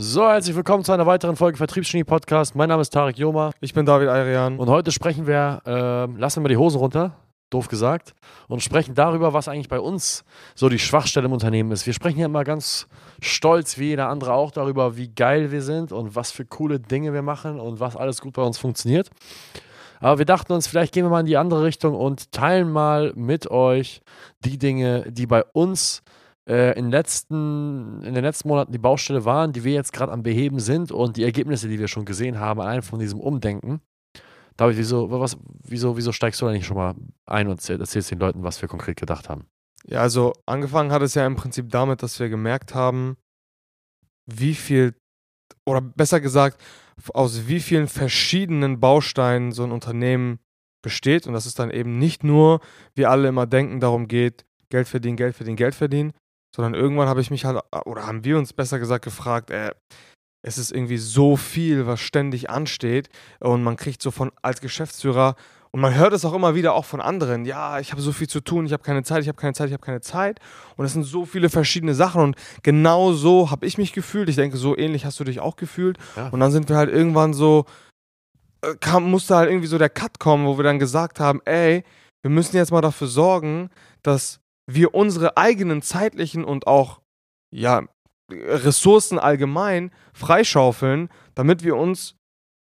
So, herzlich willkommen zu einer weiteren Folge Vertriebsgenie Podcast. Mein Name ist Tarek Joma Ich bin David Ayrian. und heute sprechen wir, äh, lassen wir mal die Hosen runter, doof gesagt, und sprechen darüber, was eigentlich bei uns so die Schwachstelle im Unternehmen ist. Wir sprechen ja immer ganz stolz, wie jeder andere auch, darüber, wie geil wir sind und was für coole Dinge wir machen und was alles gut bei uns funktioniert. Aber wir dachten uns, vielleicht gehen wir mal in die andere Richtung und teilen mal mit euch die Dinge, die bei uns äh, in, letzten, in den letzten Monaten die Baustelle waren, die wir jetzt gerade am Beheben sind und die Ergebnisse, die wir schon gesehen haben, allein von diesem Umdenken. David, wieso, was, wieso, wieso steigst du da nicht schon mal ein und erzähl- erzählst den Leuten, was wir konkret gedacht haben? Ja, also angefangen hat es ja im Prinzip damit, dass wir gemerkt haben, wie viel, oder besser gesagt, aus wie vielen verschiedenen Bausteinen so ein Unternehmen besteht. Und dass es dann eben nicht nur, wie alle immer denken, darum geht, Geld verdienen, Geld verdienen, Geld verdienen, sondern irgendwann habe ich mich halt, oder haben wir uns besser gesagt gefragt, äh, es ist irgendwie so viel, was ständig ansteht und man kriegt so von als Geschäftsführer und man hört es auch immer wieder auch von anderen, ja, ich habe so viel zu tun, ich habe keine Zeit, ich habe keine Zeit, ich habe keine Zeit und es sind so viele verschiedene Sachen und genau so habe ich mich gefühlt. Ich denke, so ähnlich hast du dich auch gefühlt Ja. und dann sind wir halt irgendwann so äh, kam, musste halt irgendwie so der Cut kommen, wo wir dann gesagt haben, ey, wir müssen jetzt mal dafür sorgen, dass wir unsere eigenen zeitlichen und auch ja, Ressourcen allgemein freischaufeln, damit wir uns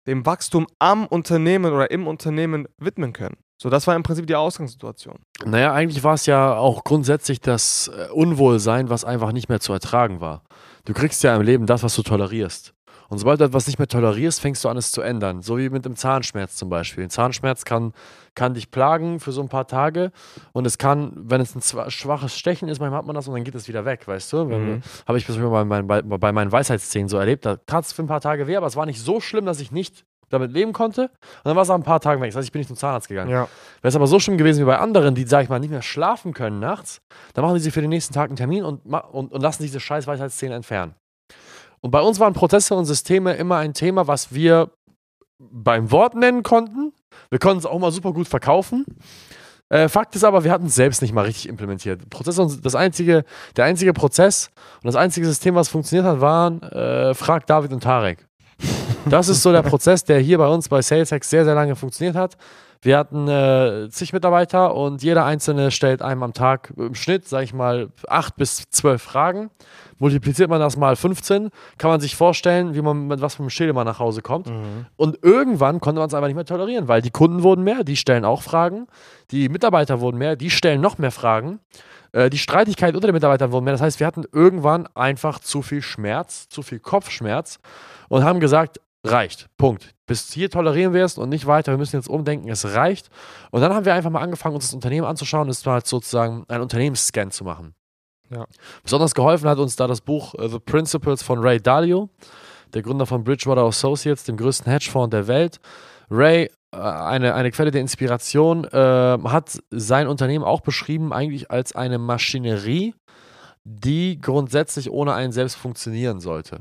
dem Wachstum am Unternehmen oder im Unternehmen widmen können. So, das war im Prinzip die Ausgangssituation. Naja, eigentlich war es ja auch grundsätzlich das äh, Unwohlsein, was einfach nicht mehr zu ertragen war. Du kriegst ja im Leben das, was du tolerierst. Und sobald du etwas nicht mehr tolerierst, fängst du an, es zu ändern. So wie mit dem Zahnschmerz zum Beispiel. Ein Zahnschmerz kann, kann dich plagen für so ein paar Tage. Und es kann, wenn es ein schwaches Stechen ist, manchmal hat man das und dann geht es wieder weg, weißt du? Mhm. Habe ich bis bei, meinen- bei, bei meinen Weisheitszähnen so erlebt. Da tat es für ein paar Tage weh, aber es war nicht so schlimm, dass ich nicht damit leben konnte. Und dann war es nach ein paar Tagen weg. Das heißt, ich bin nicht zum Zahnarzt gegangen. Ja. Wäre es aber so schlimm gewesen wie bei anderen, die, sag ich mal, nicht mehr schlafen können nachts, dann machen die sich für den nächsten Tag einen Termin und, und, und lassen diese scheiß Weisheitszähne entfernen. Und bei uns waren Prozesse und Systeme immer ein Thema, was wir beim Wort nennen konnten. Wir konnten es auch mal super gut verkaufen. Äh, Fakt ist aber, wir hatten es selbst nicht mal richtig implementiert. Prozesse und das einzige, der einzige Prozess und das einzige System, was funktioniert hat, waren äh, Frag David und Tarek. Das ist so der Prozess, der hier bei uns bei SalesX sehr, sehr lange funktioniert hat. Wir hatten äh, zig Mitarbeiter und jeder einzelne stellt einem am Tag im Schnitt, sage ich mal, acht bis zwölf Fragen. Multipliziert man das mal 15, kann man sich vorstellen, wie man mit was einem Schild immer nach Hause kommt. Und irgendwann konnte man es einfach nicht mehr tolerieren, weil die Kunden wurden mehr, die stellen auch Fragen, die Mitarbeiter wurden mehr, die stellen noch mehr Fragen. Äh, Die Streitigkeit unter den Mitarbeitern wurden mehr. Das heißt, wir hatten irgendwann einfach zu viel Schmerz, zu viel Kopfschmerz und haben gesagt, reicht. Punkt. Bis hier tolerieren wir es und nicht weiter. Wir müssen jetzt umdenken, es reicht. Und dann haben wir einfach mal angefangen, uns das Unternehmen anzuschauen. Es war halt sozusagen ein Unternehmensscan zu machen. Ja. Besonders geholfen hat uns da das Buch äh, The Principles von Ray Dalio, der Gründer von Bridgewater Associates, dem größten Hedgefonds der Welt. Ray, äh, eine, eine Quelle der Inspiration, äh, hat sein Unternehmen auch beschrieben, eigentlich als eine Maschinerie, die grundsätzlich ohne einen selbst funktionieren sollte.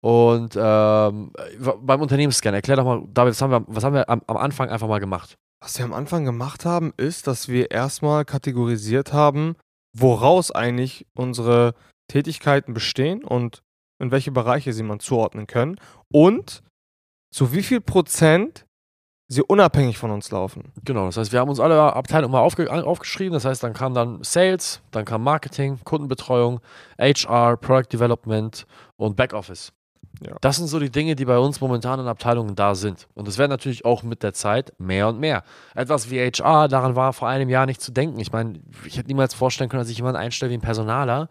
Und ähm, beim Unternehmensscan, erklär doch mal, David, was haben wir, was haben wir am, am Anfang einfach mal gemacht? Was wir am Anfang gemacht haben, ist, dass wir erstmal kategorisiert haben, woraus eigentlich unsere Tätigkeiten bestehen und in welche Bereiche sie man zuordnen können und zu wie viel Prozent sie unabhängig von uns laufen. Genau, das heißt, wir haben uns alle Abteilungen mal aufge aufgeschrieben. Das heißt, dann kam dann Sales, dann kam Marketing, Kundenbetreuung, HR, Product Development und Backoffice. Ja. Das sind so die Dinge, die bei uns momentan in Abteilungen da sind. Und es werden natürlich auch mit der Zeit mehr und mehr. Etwas wie HR, daran war vor einem Jahr nicht zu denken. Ich meine, ich hätte niemals vorstellen können, dass ich jemanden einstelle wie ein Personaler.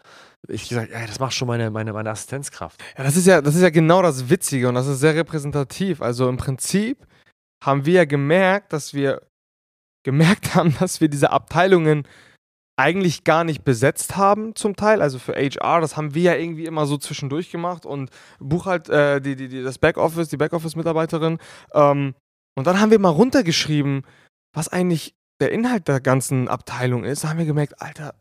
Ich gesagt, ey, das macht schon meine, meine, meine Assistenzkraft. Ja, das ist ja, das ist ja genau das Witzige und das ist sehr repräsentativ. Also im Prinzip haben wir ja gemerkt, dass wir gemerkt haben, dass wir diese Abteilungen eigentlich gar nicht besetzt haben zum Teil. Also für HR, das haben wir ja irgendwie immer so zwischendurch gemacht und Buchhalt, äh, die, die, die, das Backoffice, die Backoffice-Mitarbeiterin. Ähm, und dann haben wir mal runtergeschrieben, was eigentlich der Inhalt der ganzen Abteilung ist. Da haben wir gemerkt, Alter,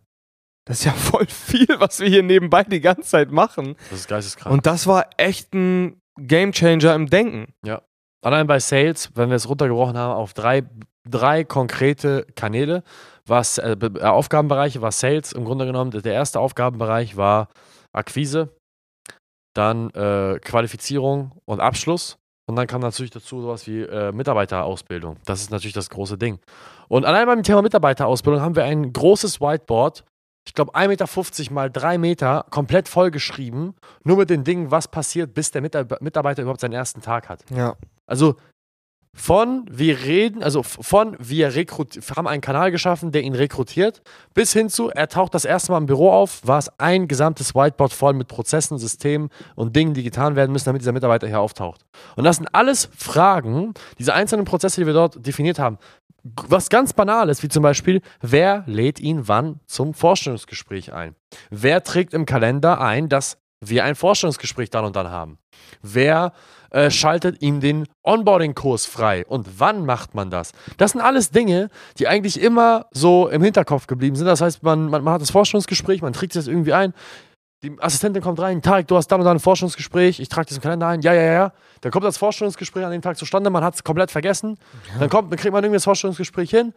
das ist ja voll viel, was wir hier nebenbei die ganze Zeit machen. Das ist geisteskrank. Und das war echt ein Gamechanger im Denken. Allein bei Sales, wenn wir es runtergebrochen haben auf drei, drei konkrete Kanäle, was äh, äh, Aufgabenbereiche war Sales im Grunde genommen. Der erste Aufgabenbereich war Akquise, dann äh, Qualifizierung und Abschluss. Und dann kam natürlich dazu sowas wie äh, Mitarbeiterausbildung. Das ist natürlich das große Ding. Und allein beim Thema Mitarbeiterausbildung haben wir ein großes Whiteboard, ich glaube 1,50 Meter mal 3 Meter, komplett vollgeschrieben, nur mit den Dingen, was passiert, bis der Mitarbeiter überhaupt seinen ersten Tag hat. Ja. Also von wir reden, also von wir haben einen Kanal geschaffen, der ihn rekrutiert, bis hin zu, er taucht das erste Mal im Büro auf, war es ein gesamtes Whiteboard voll mit Prozessen, Systemen und Dingen, die getan werden müssen, damit dieser Mitarbeiter hier auftaucht. Und das sind alles Fragen, diese einzelnen Prozesse, die wir dort definiert haben. Was ganz banal ist, wie zum Beispiel, wer lädt ihn wann zum Vorstellungsgespräch ein? Wer trägt im Kalender ein, dass wir ein Vorstellungsgespräch dann und dann haben? Wer äh, schaltet ihm den Onboarding-Kurs frei. Und wann macht man das? Das sind alles Dinge, die eigentlich immer so im Hinterkopf geblieben sind. Das heißt, man, man, man hat das Forschungsgespräch, man trägt das irgendwie ein. Die Assistentin kommt rein, Tarek, du hast dann und dann ein Forschungsgespräch, ich trage im Kalender ein, ja, ja, ja. Dann kommt das Forschungsgespräch an dem Tag zustande, man hat es komplett vergessen. Ja. Dann, kommt, dann kriegt man irgendwie das Forschungsgespräch hin.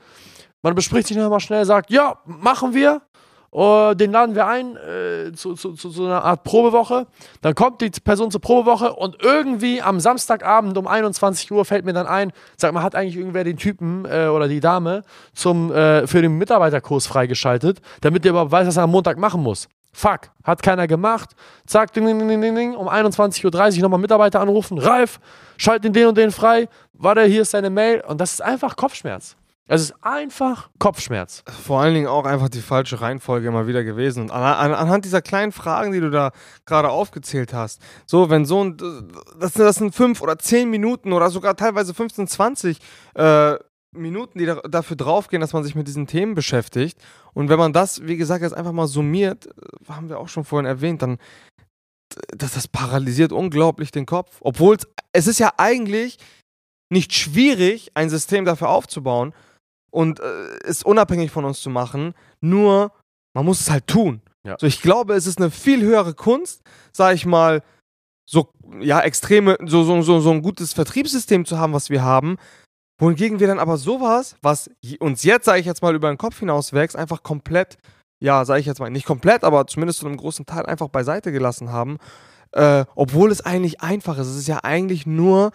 Man bespricht sich nochmal schnell, sagt, ja, machen wir. Uh, den laden wir ein äh, zu, zu, zu, so einer Art Probewoche. Dann kommt die Person zur Probewoche und irgendwie am Samstagabend um 21 Uhr fällt mir dann ein, sag mal, hat eigentlich irgendwer den Typen äh, oder die Dame zum, äh, für den Mitarbeiterkurs freigeschaltet, damit der überhaupt weiß, was er am Montag machen muss. Fuck, hat keiner gemacht. Zack, ding, ding, ding, ding, ding. um 21.30 Uhr nochmal Mitarbeiter anrufen. Ralf, schalt den, den und den frei. Warte, hier ist deine Mail. Und das ist einfach Kopfschmerz. Es ist einfach Kopfschmerz. Vor allen Dingen auch einfach die falsche Reihenfolge immer wieder gewesen. Und an, an, anhand dieser kleinen Fragen, die du da gerade aufgezählt hast, so, wenn so ein, das, das sind fünf oder zehn Minuten oder sogar teilweise 15, 20 äh, Minuten, die da, dafür draufgehen, dass man sich mit diesen Themen beschäftigt. Und wenn man das, wie gesagt, jetzt einfach mal summiert, äh, haben wir auch schon vorhin erwähnt, dann das, das paralysiert unglaublich den Kopf. Obwohl es ist ja eigentlich nicht schwierig, ein System dafür aufzubauen, und äh, es unabhängig von uns zu machen. Nur, man muss es halt tun. Ja. So, ich glaube, es ist eine viel höhere Kunst, sag ich mal, so, ja, extreme, so, so, so, so ein gutes Vertriebssystem zu haben, was wir haben. Wohingegen wir dann aber sowas, was uns jetzt, sage ich jetzt mal, über den Kopf hinaus wächst, einfach komplett, ja, sage ich jetzt mal, nicht komplett, aber zumindest zu einem großen Teil einfach beiseite gelassen haben. Äh, obwohl es eigentlich einfach ist. Es ist ja eigentlich nur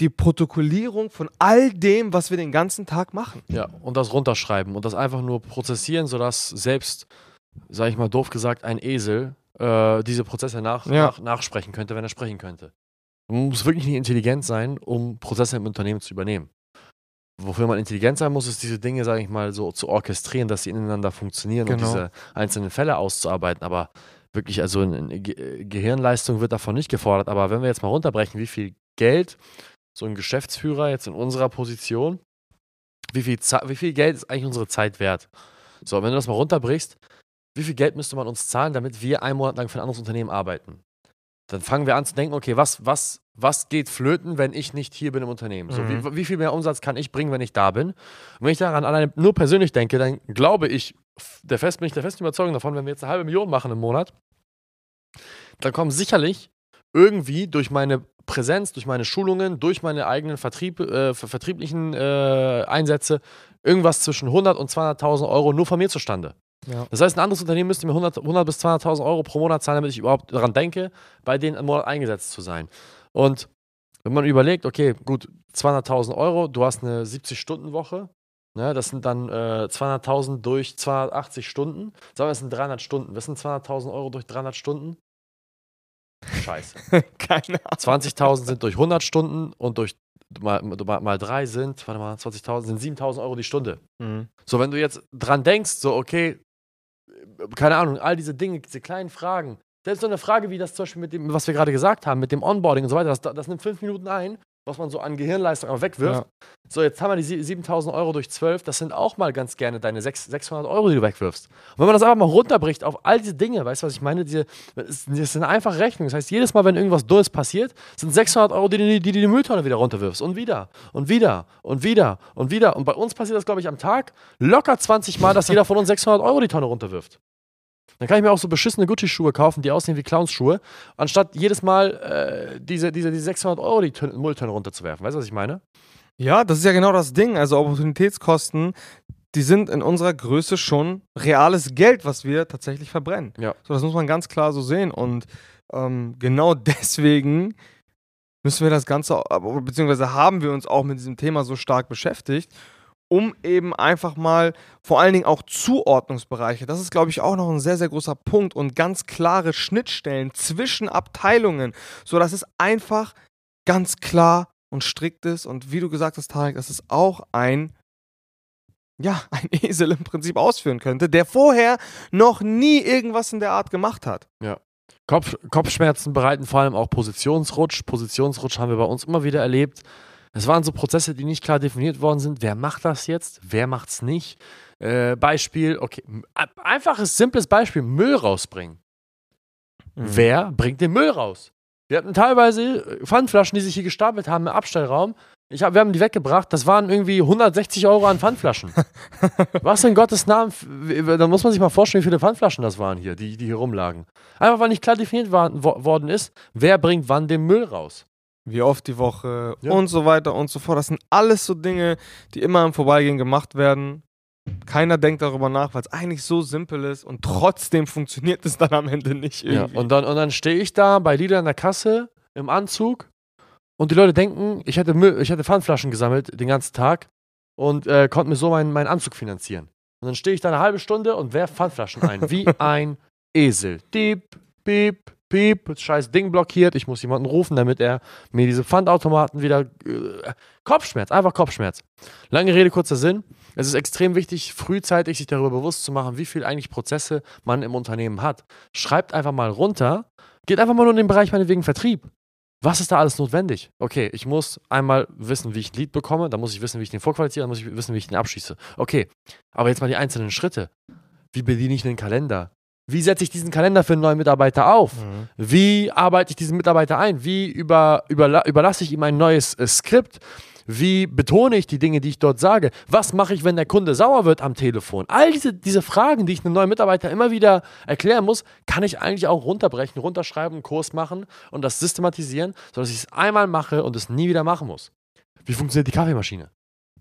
die Protokollierung von all dem, was wir den ganzen Tag machen. Ja, und das runterschreiben und das einfach nur prozessieren, sodass selbst, sage ich mal doof gesagt, ein Esel äh, diese Prozesse nach, ja. nach, nachsprechen könnte, wenn er sprechen könnte. Man muss wirklich nicht intelligent sein, um Prozesse im Unternehmen zu übernehmen. Wofür man intelligent sein muss, ist diese Dinge, sage ich mal, so zu orchestrieren, dass sie ineinander funktionieren genau. und diese einzelnen Fälle auszuarbeiten. Aber wirklich, also eine Gehirnleistung wird davon nicht gefordert. Aber wenn wir jetzt mal runterbrechen, wie viel Geld so ein Geschäftsführer jetzt in unserer Position, wie viel, wie viel Geld ist eigentlich unsere Zeit wert? So, wenn du das mal runterbrichst, wie viel Geld müsste man uns zahlen, damit wir einen Monat lang für ein anderes Unternehmen arbeiten? Dann fangen wir an zu denken, okay, was, was, was geht flöten, wenn ich nicht hier bin im Unternehmen? So, mhm. wie, wie, viel mehr Umsatz kann ich bringen, wenn ich da bin? Und wenn ich daran alleine nur persönlich denke, dann glaube ich, der fest, bin ich der festen Überzeugung davon, wenn wir jetzt eine halbe Million machen im Monat, dann kommen sicherlich irgendwie durch meine Präsenz, durch meine Schulungen, durch meine eigenen Vertrieb, äh, vertrieblichen äh, Einsätze irgendwas zwischen 100 und 200.000 Euro nur von mir zustande. Ja. Das heißt, ein anderes Unternehmen müsste mir 100, 100 bis 200.000 Euro pro Monat zahlen, damit ich überhaupt daran denke, bei denen im Monat eingesetzt zu sein. Und wenn man überlegt, okay, gut, 200.000 Euro, du hast eine 70-Stunden-Woche, ne, das sind dann äh, 200.000 durch 280 Stunden, sagen wir, das sind 300 Stunden. Was sind 200.000 Euro durch 300 Stunden? Scheiße. Keine Ahnung. 20.000 sind durch 100 Stunden und durch mal, mal, mal drei sind, warte mal, 20.000 sind 7.000 Euro die Stunde. Mhm. So, wenn du jetzt dran denkst, so, okay, keine Ahnung, all diese Dinge, diese kleinen Fragen, selbst so eine Frage wie das zum Beispiel mit dem, was wir gerade gesagt haben, mit dem Onboarding und so weiter, das, das nimmt fünf Minuten ein was man so an Gehirnleistung auch wegwirft. Ja. So, jetzt haben wir die 7000 Euro durch 12, das sind auch mal ganz gerne deine 600 Euro, die du wegwirfst. Und wenn man das einfach mal runterbricht auf all diese Dinge, weißt du, was ich meine? Diese, das ist eine einfache Rechnung. Das heißt, jedes Mal, wenn irgendwas Dummes passiert, sind 600 Euro, die du die, die, die Mülltonne wieder runterwirfst. Und wieder, und wieder, und wieder, und wieder. Und bei uns passiert das, glaube ich, am Tag locker 20 Mal, dass jeder von uns 600 Euro die Tonne runterwirft. Dann kann ich mir auch so beschissene Gucci-Schuhe kaufen, die aussehen wie Clownsschuhe, anstatt jedes Mal äh, diese, diese, diese 600 Euro die Mülltonne runterzuwerfen. Weißt du, was ich meine? Ja, das ist ja genau das Ding. Also Opportunitätskosten, die sind in unserer Größe schon reales Geld, was wir tatsächlich verbrennen. Ja. So, das muss man ganz klar so sehen. Und ähm, genau deswegen müssen wir das Ganze, beziehungsweise haben wir uns auch mit diesem Thema so stark beschäftigt, um eben einfach mal vor allen Dingen auch Zuordnungsbereiche, das ist, glaube ich, auch noch ein sehr, sehr großer Punkt und ganz klare Schnittstellen zwischen Abteilungen, sodass es einfach ganz klar und strikt ist und wie du gesagt hast, Tarek, dass es auch ein ja, ein Esel im Prinzip ausführen könnte, der vorher noch nie irgendwas in der Art gemacht hat. Ja. Kopf, Kopfschmerzen bereiten vor allem auch Positionsrutsch. Positionsrutsch haben wir bei uns immer wieder erlebt. Es waren so Prozesse, die nicht klar definiert worden sind. Wer macht das jetzt? Wer macht es nicht? Äh, Beispiel, okay, einfaches, simples Beispiel: Müll rausbringen. Mhm. Wer bringt den Müll raus? Wir hatten teilweise Pfandflaschen, die sich hier gestapelt haben im Abstellraum. Ich hab, wir haben die weggebracht. Das waren irgendwie 160 Euro an Pfandflaschen. Was in Gottes Namen? Da muss man sich mal vorstellen, wie viele Pfandflaschen das waren hier, die, die hier rumlagen. Einfach weil nicht klar definiert war, worden ist, wer bringt wann den Müll raus. Wie oft die Woche ja. und so weiter und so fort. Das sind alles so Dinge, die immer im Vorbeigehen gemacht werden. Keiner denkt darüber nach, weil es eigentlich so simpel ist und trotzdem funktioniert es dann am Ende nicht irgendwie. Ja, und dann, und dann stehe ich da bei Lidl an der Kasse im Anzug und die Leute denken, ich hätte, Müll, ich hätte Pfandflaschen gesammelt den ganzen Tag und äh, konnte mir so meinen, meinen Anzug finanzieren. Und dann stehe ich da eine halbe Stunde und werfe Pfandflaschen ein, wie ein Esel. Diep, piep, piep, scheiß Ding blockiert. Ich muss jemanden rufen, damit er mir diese Pfandautomaten wieder. Äh, Kopfschmerz, einfach Kopfschmerz. Lange Rede, kurzer Sinn. Es ist extrem wichtig, frühzeitig sich darüber bewusst zu machen, wie viel eigentlich Prozesse man im Unternehmen hat. Schreibt einfach mal runter, geht einfach mal nur in den Bereich meinetwegen Vertrieb. Was ist da alles notwendig? Okay, ich muss einmal wissen, wie ich ein Lied bekomme, dann muss ich wissen, wie ich den vorqualifiziere, dann muss ich wissen, wie ich den abschieße. Okay, aber jetzt mal die einzelnen Schritte. Wie bediene ich einen Kalender? Wie setze ich diesen Kalender für einen neuen Mitarbeiter auf? Mhm. Wie arbeite ich diesen Mitarbeiter ein? Wie über, überla überlasse ich ihm ein neues äh, Skript? Wie betone ich die Dinge, die ich dort sage? Was mache ich, wenn der Kunde sauer wird am Telefon? All diese, diese Fragen, die ich einem neuen Mitarbeiter immer wieder erklären muss, kann ich eigentlich auch runterbrechen, runterschreiben, einen Kurs machen und das systematisieren, sodass ich es einmal mache und es nie wieder machen muss. Wie funktioniert die Kaffeemaschine?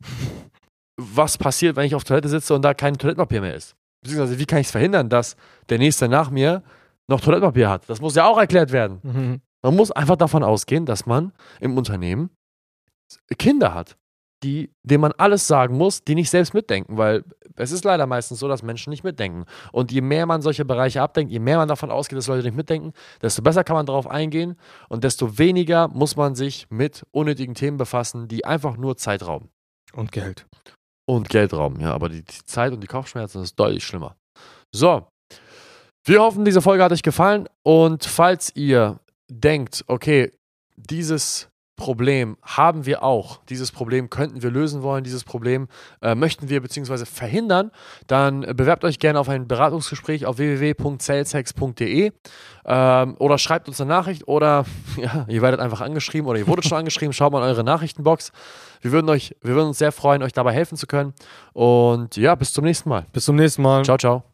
Was passiert, wenn ich auf Toilette sitze und da kein Toilettenpapier mehr ist? Beziehungsweise, wie kann ich es verhindern, dass der Nächste nach mir noch Toilettenpapier hat? Das muss ja auch erklärt werden. Mhm. Man muss einfach davon ausgehen, dass man im Unternehmen Kinder hat, die, denen man alles sagen muss, die nicht selbst mitdenken, weil es ist leider meistens so, dass Menschen nicht mitdenken. Und je mehr man solche Bereiche abdenkt, je mehr man davon ausgeht, dass Leute nicht mitdenken, desto besser kann man darauf eingehen und desto weniger muss man sich mit unnötigen Themen befassen, die einfach nur Zeit rauben. Und Geld. Und Geld rauben, ja, aber die, die Zeit und die Kopfschmerzen ist deutlich schlimmer. So, wir hoffen, diese Folge hat euch gefallen und falls ihr denkt, okay, dieses Problem haben wir auch. Dieses Problem könnten wir lösen wollen, dieses Problem äh, möchten wir bzw. verhindern, dann bewerbt euch gerne auf ein Beratungsgespräch auf www.saleshex.de ähm, oder schreibt uns eine Nachricht oder ja, ihr werdet einfach angeschrieben oder ihr wurdet schon angeschrieben, schaut mal in eure Nachrichtenbox. Wir würden, euch, wir würden uns sehr freuen, euch dabei helfen zu können. Und ja, bis zum nächsten Mal. Bis zum nächsten Mal. Ciao, ciao.